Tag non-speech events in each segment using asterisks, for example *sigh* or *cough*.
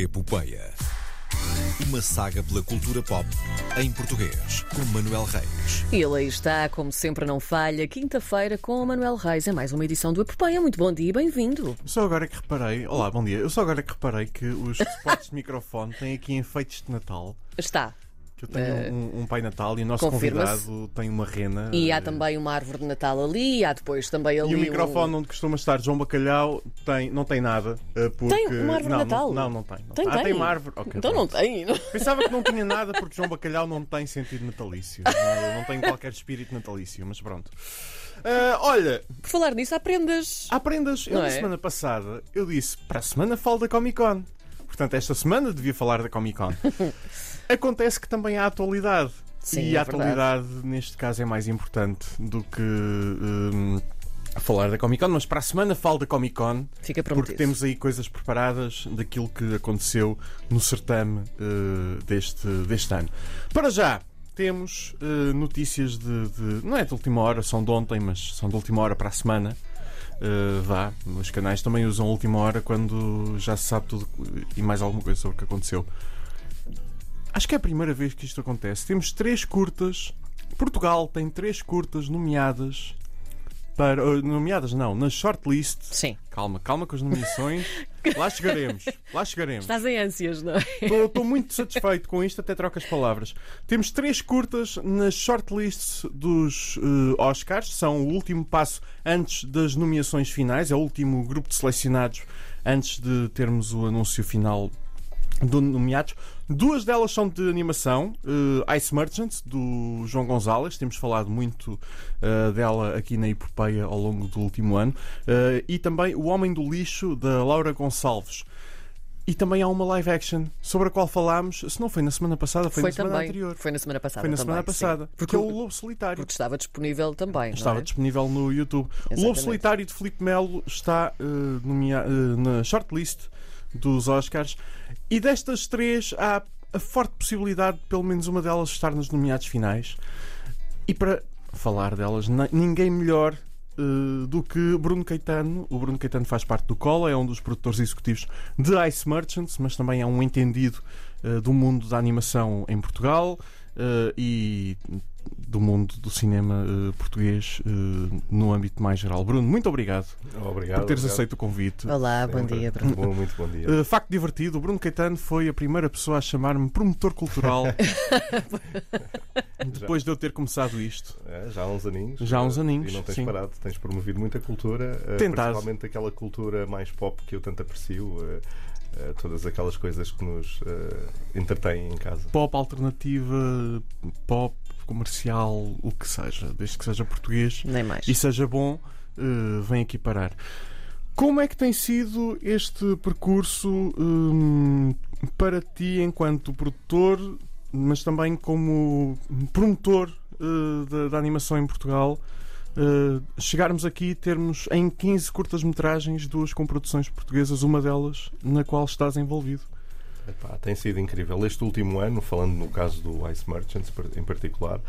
Epopeia. Uma saga pela cultura pop em português, com Manuel Reis. E ele aí está, como sempre não falha, quinta-feira com o Manuel Reis. É mais uma edição do Epopeia. Muito bom dia e bem-vindo. Só agora que reparei, olá, bom dia. Eu só agora que reparei que os *laughs* spots de microfone têm aqui enfeites de Natal. Está. Que eu tenho Eh, um, um Pai Natal e o nosso convidado tem uma rena. E há eh, também uma árvore de Natal ali, e há depois também ali. E o um- microfone onde costuma estar João Bacalhau tem, não tem nada. eh, Porque... Tem uma árvore de não, Natal? Não, não, não tem. não Tem, Ah, tem tem. uma árvore. Ok, Então não pronto. tem. Pensava que não tinha *laughs* nada porque João Bacalhau não tem sentido natalício. Não, não tem qualquer espírito natalício, mas pronto. Eh, olha, Por falar nisso, há prendas. Há prendas. Eu Não na é? semana passada eu disse para a semana falo da Comic Con. Portanto, esta semana devia falar da Comic Con. *laughs* Acontece que também há atualidade. Sim, e é a verdade. atualidade, neste caso, é mais importante do que hum, falar da Comic Con. Mas para a semana falo da Comic Con. Fica Porque prometido. temos aí coisas preparadas daquilo que aconteceu no certame eh, deste, deste ano. Para já, temos eh, notícias de, de- Não é de última hora, são de ontem, mas são de última hora para a semana. Eh, vá, os canais também usam a última hora quando já se sabe tudo e mais alguma coisa sobre o que aconteceu. Acho que é a primeira vez que isto acontece. Temos três curtas. Portugal tem três curtas nomeadas para. Nomeadas não, na shortlist Sim. Calma, calma com as nomeações. Lá chegaremos. Lá chegaremos. Estás em ânsias, não é? Estou muito satisfeito com isto, até troco as palavras. Temos três curtas nas shortlists dos eh, Oscars. São o último passo antes das nomeações finais. É o último grupo de selecionados antes de termos o anúncio final do nomeados. Duas delas são de animação, eh, Ice Merchants, do João Gonzalez, temos falado muito eh, dela aqui na Epopeia ao longo do último ano, eh, e também O Homem do Lixo, da Laura Gonçalves. E também há uma live action sobre a qual falámos, se não foi na semana passada, foi, Foi na semana também. anterior. Foi na semana passada. Foi na também, semana sim. passada, Porque, porque é o Lobo Solitário. porque estava disponível também. Estava é? disponível no YouTube. O Lobo Exatamente. Solitário de Filipe Melo está eh, na shortlist dos Oscars. E destas três, há a forte possibilidade de pelo menos uma delas estar nos nomeados finais. E para falar delas, ninguém melhor eh, do que Bruno Caetano. O Bruno Caetano faz parte do Cola, é um dos produtores executivos de Ice Merchants, mas também é um entendido eh, do mundo da animação em Portugal eh, e do mundo do cinema eh, português eh, no âmbito mais geral. Bruno, muito obrigado, Obrigado. por teres obrigado. aceito o convite. Olá, bom Sempre. dia, Bruno. Bom, muito bom dia. Uh, facto divertido, o Bruno Caetano foi a primeira pessoa a chamar-me promotor cultural *laughs* depois de eu ter começado isto. É, já há uns aninhos. Já há uns aninhos, E não tens sim. parado, tens promovido muita cultura, Tentado. principalmente aquela cultura mais pop que eu tanto aprecio. eh, todas aquelas coisas que nos eh, entretêm em casa. Pop alternativa, pop comercial, o que seja, desde que seja português Nem mais. e seja bom, uh, vem aqui parar. Como é que tem sido este percurso hum, para ti enquanto produtor, mas também como promotor uh, da, da animação em Portugal? Uh, chegarmos aqui e termos em 15 curtas-metragens, duas com produções portuguesas, uma delas na qual estás envolvido. Epá, tem sido incrível. Este último ano, falando no caso do Ice Merchants em particular,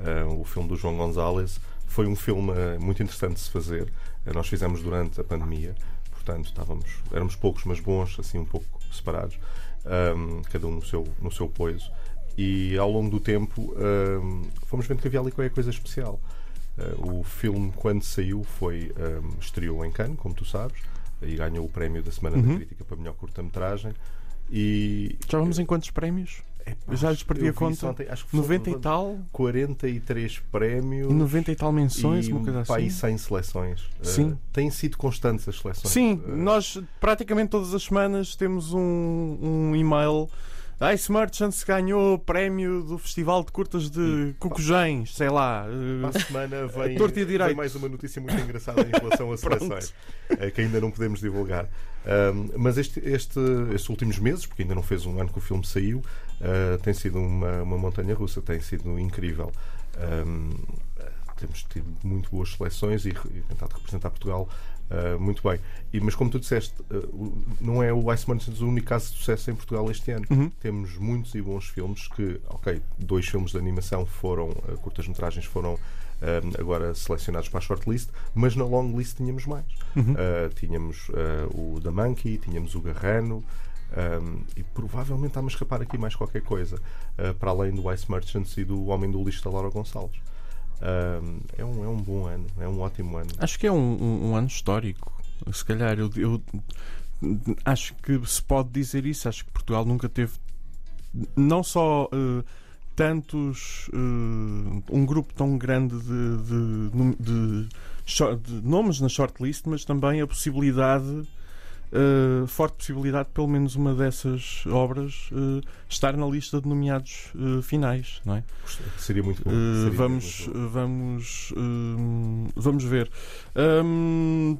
eh, o filme do João Gonzalez, foi um filme eh, muito interessante de se fazer. Eh, nós fizemos durante a pandemia, portanto estávamos, éramos poucos, mas bons, assim um pouco separados, ahm, cada um no seu, no seu poiso. E ao longo do tempo ahm, fomos vendo que havia ali qualquer coisa especial. O filme, quando saiu, foi ahm, estreou em Cannes, como tu sabes, e ganhou o prémio da Semana da Uhum. Crítica para melhor curta-metragem. E Já vamos em quantos prémios? Eu já lhes perdi a conta. ontem, acho que foram 90 e tal? 43 prémios E 90 e tal menções, e, uma coisa pá, assim. e 100 seleções. Sim. Uh, têm sido constantes as seleções. Sim, Uh, nós praticamente todas as semanas temos um, um e-mail. Ice Merchants ganhou o prémio do Festival de Curtas de Cocujães, sei lá. Para eh, a semana vem, *laughs* e vem mais uma notícia muito engraçada em relação a *laughs* seleções, eh, que ainda não podemos divulgar. Um, mas este, este, estes últimos meses, porque ainda não fez um ano que o filme saiu, uh, tem sido uma, uma montanha russa, tem sido incrível. Um, temos tido muito boas seleções e, e tentado representar Portugal uh, muito bem. E, mas como tu disseste, uh, não é o Ice Merchants o único caso de sucesso em Portugal este ano. Uhum. Temos muitos e bons filmes que, ok, dois filmes de animação foram, uh, curtas-metragens foram agora selecionados para a shortlist, mas na long list tínhamos mais. Uhum. Uh, tínhamos o da Monkey, tínhamos o Garrano, Um, e provavelmente a escapar aqui mais qualquer coisa, para além do Ice Merchants e do Homem do Lixo da Laura Gonçalves. É, um, é um bom ano, é um ótimo ano. Acho que é um, um, um ano histórico. Se calhar, eu, eu, acho que se pode dizer isso. Acho que Portugal nunca teve não só uh, tantos. Uh, um grupo tão grande de, de, de, de, nomes na shortlist, mas também a possibilidade. Uh, forte possibilidade de pelo menos uma dessas obras uh, estar na lista de nomeados uh, finais, não é? Seria muito bom. Seria vamos, muito bom. vamos, vamos ver. Um,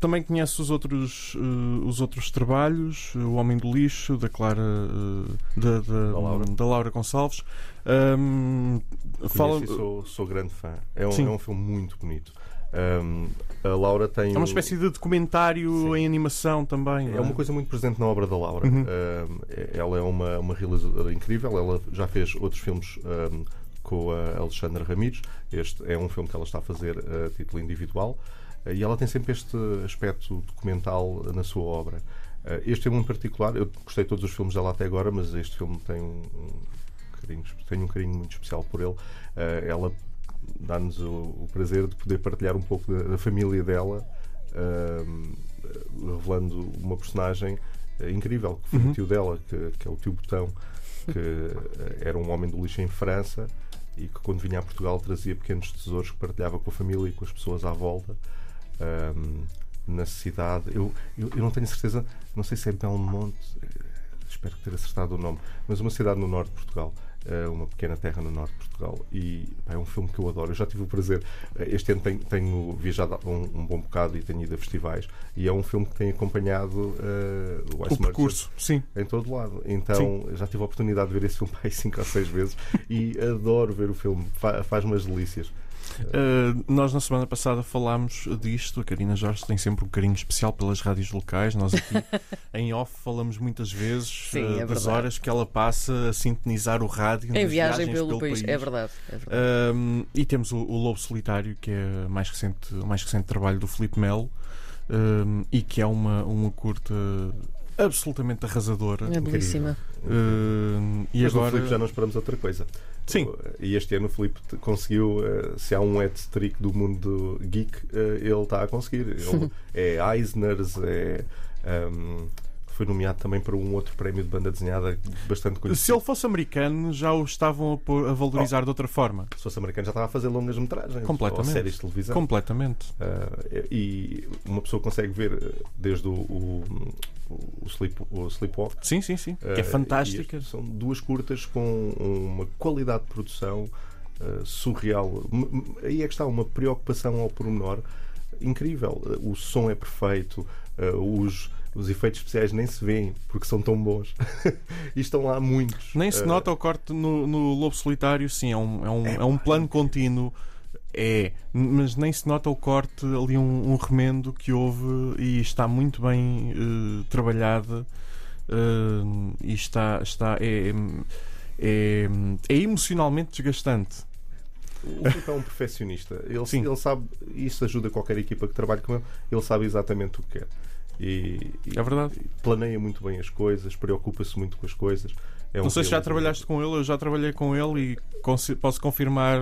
também conhece os outros, uh, os outros trabalhos, O Homem do Lixo, da Clara uh, da, da, da, Laura. da Laura Gonçalves. Um, fala... sou, sou grande fã. É um, é um filme muito bonito. Um, a Laura tem. É uma espécie de documentário Sim. em animação também. É, é, uma coisa muito presente na obra da Laura. Uhum. Um, ela é uma, uma realizadora incrível. Ela já fez outros filmes um, com a Alexandra Ramírez. Este é um filme que ela está a fazer a título individual. E ela tem sempre este aspecto documental na sua obra. Eh, este filme em particular, eu gostei de todos os filmes dela até agora, mas este filme tem um, um carinho, tem um carinho muito especial por ele. Eh, ela dá-nos o, o, prazer de poder partilhar um pouco da, da família dela, ehm, revelando uma personagem eh, incrível, que foi uhum. o tio dela, que, que, é o tio Botão, que era um homem do lixo em França e que quando vinha a Portugal trazia pequenos tesouros que partilhava com a família e com as pessoas à volta um, na cidade. Eu, eu, eu, não tenho certeza, não sei se é Belmonte, eh, espero ter acertado o nome, mas uma cidade no norte de Portugal. Uh, uma pequena terra no norte de Portugal e pá, é um filme que eu adoro. Eu já tive o prazer, uh, este ano tenho, tenho viajado um, um, bom bocado e tenho ido a festivais e é um filme que tem acompanhado uh, o, o percurso sim. em todo lado. Então sim. já tive a oportunidade de ver esse filme *laughs* aí cinco ou seis vezes e adoro ver o filme, Fa faz-me as delícias. Uh, nós na semana passada falámos disto. A Karina Jorge tem sempre um carinho especial pelas rádios locais. Nós aqui *laughs* em off falamos muitas vezes Sim, uh, é das horas que ela passa a sintonizar o rádio em viagem pelo, pelo país. país. É verdade. É verdade. Uh, e temos o, o, Lobo Solitário, que é o mais recente, o mais recente trabalho do Felipe Melo e que é uma, uma curta absolutamente arrasadora. É belíssima. Uh, e Mas agora já não esperamos outra coisa. Sim. E este ano o Filipe conseguiu, uh, se há um hat-trick do mundo geek, uh, ele está a conseguir. Ele *laughs* é Eisners, é. Um, foi nomeado também para um outro prémio de banda desenhada bastante conhecido. Se ele fosse americano, já o estavam a, a valorizar oh, de outra forma. Se fosse americano, já estava a fazer longas metragens Completamente. ou séries de televisão. Completamente. Uh, e uma pessoa consegue ver eh, desde o, o, o, sleep, o Sleepwalk. Sim, sim, sim. Uh, que é fantástica. São duas curtas com uma qualidade de produção uh, surreal. Aí é que está uma preocupação ao pormenor incrível. O som é perfeito, os os efeitos especiais nem se veem porque são tão bons. *laughs* e estão lá muitos. Nem se nota o corte no, no Lobo Solitário, sim, é um, é um, é, é um plano contínuo. É, mas nem se nota o corte ali, um, um remendo que houve e está muito bem uh, trabalhado. Uh, e está, está é, é, é emocionalmente desgastante. O Filipe é um perfeccionista. Ele, ele sabe, isso ajuda qualquer equipa que trabalhe com ele, ele sabe exatamente o que quer. E, é verdade. planeia muito bem as coisas, preocupa-se muito com as coisas. É um não sei se já trabalhaste com ele, eu já trabalhei com ele e posso confirmar.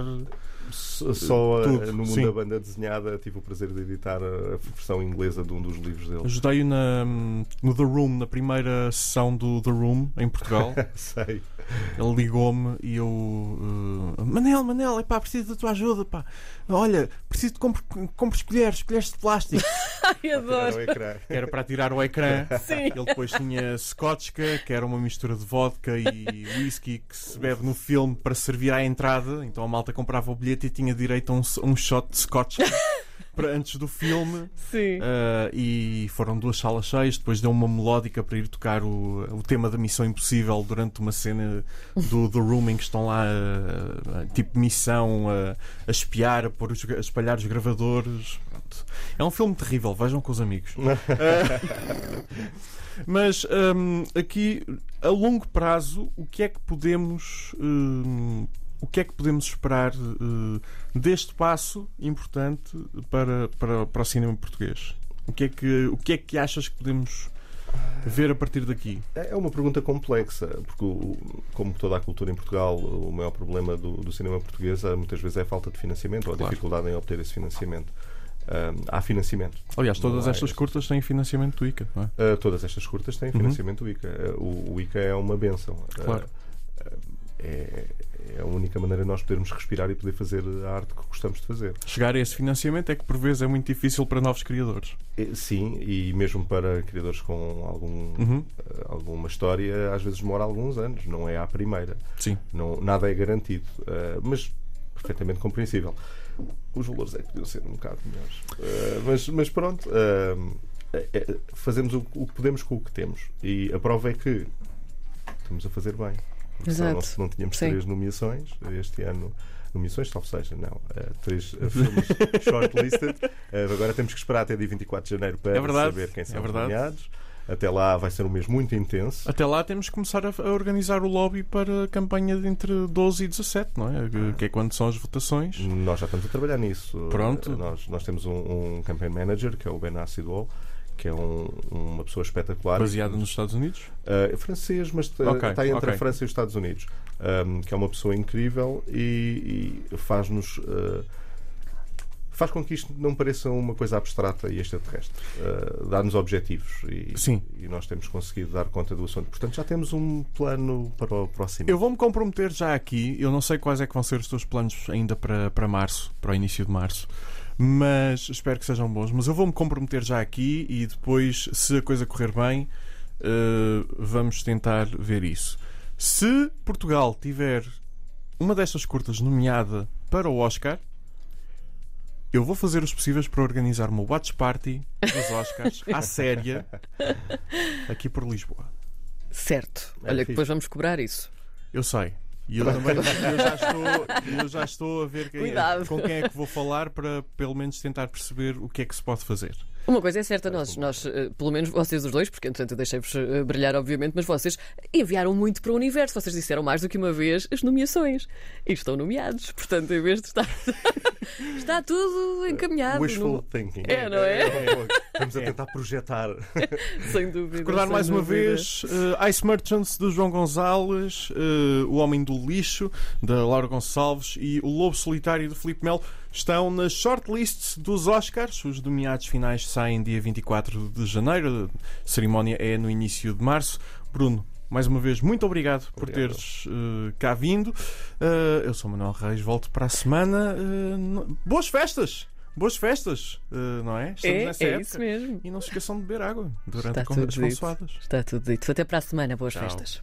Só Tudo. no mundo Sim. da banda desenhada tive o prazer de editar a versão inglesa de um dos livros dele. Ajudei-o no The Room, na primeira sessão do The Room em Portugal. *laughs* sei. Ele ligou-me e eu. Uh, Manel, Manel, epá, preciso da tua ajuda. Pá. Olha, preciso de comprar compres colheres, colheres de plástico. *laughs* Ai, adoro. Que era para tirar o ecrã. Sim. Ele depois tinha scotchka, que era uma mistura de vodka e whisky que se bebe no filme para servir à entrada. Então a malta comprava o bilhete e tinha direito a um, um shot de scotch para *laughs* antes do filme. Sim. Uh, e foram duas salas cheias. Depois deu uma melódica para ir tocar o, o tema da Missão Impossível durante uma cena do The Room em que estão lá, uh, tipo missão, uh, a espiar, a, pôr os, a espalhar os gravadores. Pronto. É um filme terrível, vejam com os amigos. *laughs* Mas um, aqui, a longo prazo, o que é que podemos. Um, o que é que podemos esperar uh, deste passo importante para, para, para o cinema português? O que, é que, o que é que achas que podemos ver a partir daqui? É uma pergunta complexa, porque, como toda a cultura em Portugal, o maior problema do, do cinema português eh, muitas vezes é a falta de financiamento ou a Claro. dificuldade em obter esse financiamento. Ahm, há financiamento. Aliás, todas estas curtas têm financiamento do ICA, não é? Uh, todas estas curtas têm Uhum. financiamento do ICA. Uh, o, o ICA é uma benção. Claro. uh, é, é a única maneira de nós podermos respirar e poder fazer a arte que gostamos de fazer. Chegar a esse financiamento é que por vezes é muito difícil para novos criadores. E, sim, e mesmo para criadores com algum, Uhum. uh, alguma história, às vezes demora alguns anos, não é à primeira. Sim. Não, nada é garantido, uh, mas perfeitamente compreensível. Os valores é que podiam ser um bocado melhores. Uh, mas, mas pronto, é- é- fazemos o, o que podemos com o que temos. E a prova é que estamos a fazer bem. Porque senão não, Exato. não tínhamos Sim. três nomeações este ano. Nomeações, talvez seja, não. Uh, três uh, *laughs* filmes shortlisted. Uh, agora temos que esperar até dia 24 de janeiro para É verdade, saber quem são é nomeados. Até lá vai ser um mês muito intenso. Até lá temos que começar a, a organizar o lobby para a campanha de entre 12 e 17, não é? Que- Que é quando são as votações. Nós já estamos a trabalhar nisso. Pronto. Uh, Nós, nós temos um, um campaign manager, que é o Ben Acidol, que é um- uma pessoa espetacular. Baseada nos Estados Unidos. Uh, é francês, mas uh, Ok, está entre ok. a França e os Estados Unidos. Um, que é uma pessoa incrível e, e faz-nos. uh, faz com que isto não pareça uma coisa abstrata e extraterrestre. Uh, Dá-nos objetivos e, e nós temos conseguido dar conta do assunto. Portanto, já temos um plano para o próximo. Eu vou-me comprometer já aqui. Eu não sei quais é que vão ser os teus planos ainda para, para março, para o início de março. Mas espero que sejam bons. Mas eu vou-me comprometer já aqui e depois, se a coisa correr bem, eh, vamos tentar ver isso. Se Portugal tiver uma destas curtas nomeada para o Oscar, eu vou fazer os possíveis para organizar uma watch party dos Oscars à séria *laughs* aqui por Lisboa. Certo. É Olha, fixe. depois vamos cobrar isso. Eu sei. E eu também eu já, estou, eu já estou a ver quem- Cuidado. com quem é que vou falar para pelo menos tentar perceber o que é que se pode fazer. Uma coisa é certa, nós, nós eh, pelo menos vocês os dois, porque entretanto eu deixei-vos eh, brilhar, obviamente, mas vocês enviaram muito para o universo. Vocês disseram mais do que uma vez as nomeações. E estão nomeados. Portanto, em vez de estar. *laughs* está tudo encaminhado. Wishful no- thinking. É, não é? Vamos a tentar projetar. *laughs* Sem dúvida. Recordar sem mais uma dúvida. vez eh, Ice Merchants do João Gonzalez, eh, O Homem do Lixo da Laura Gonçalves e O Lobo Solitário do Filipe Melo estão nas shortlists dos Oscars. Os nomeados finais saem dia 24 de janeiro. A cerimónia é no início de março. Bruno, mais uma vez, muito obrigado, por Obrigado. teres eh, cá vindo. Eh, eu sou Manuel Reis, volto para a semana. Eh, no- Boas festas! Boas festas, não é? Estamos É, nessa é época. isso mesmo. E não se esqueçam de beber água durante Está as consoadas. Está tudo dito. Até para a semana. Boas Tchau. festas.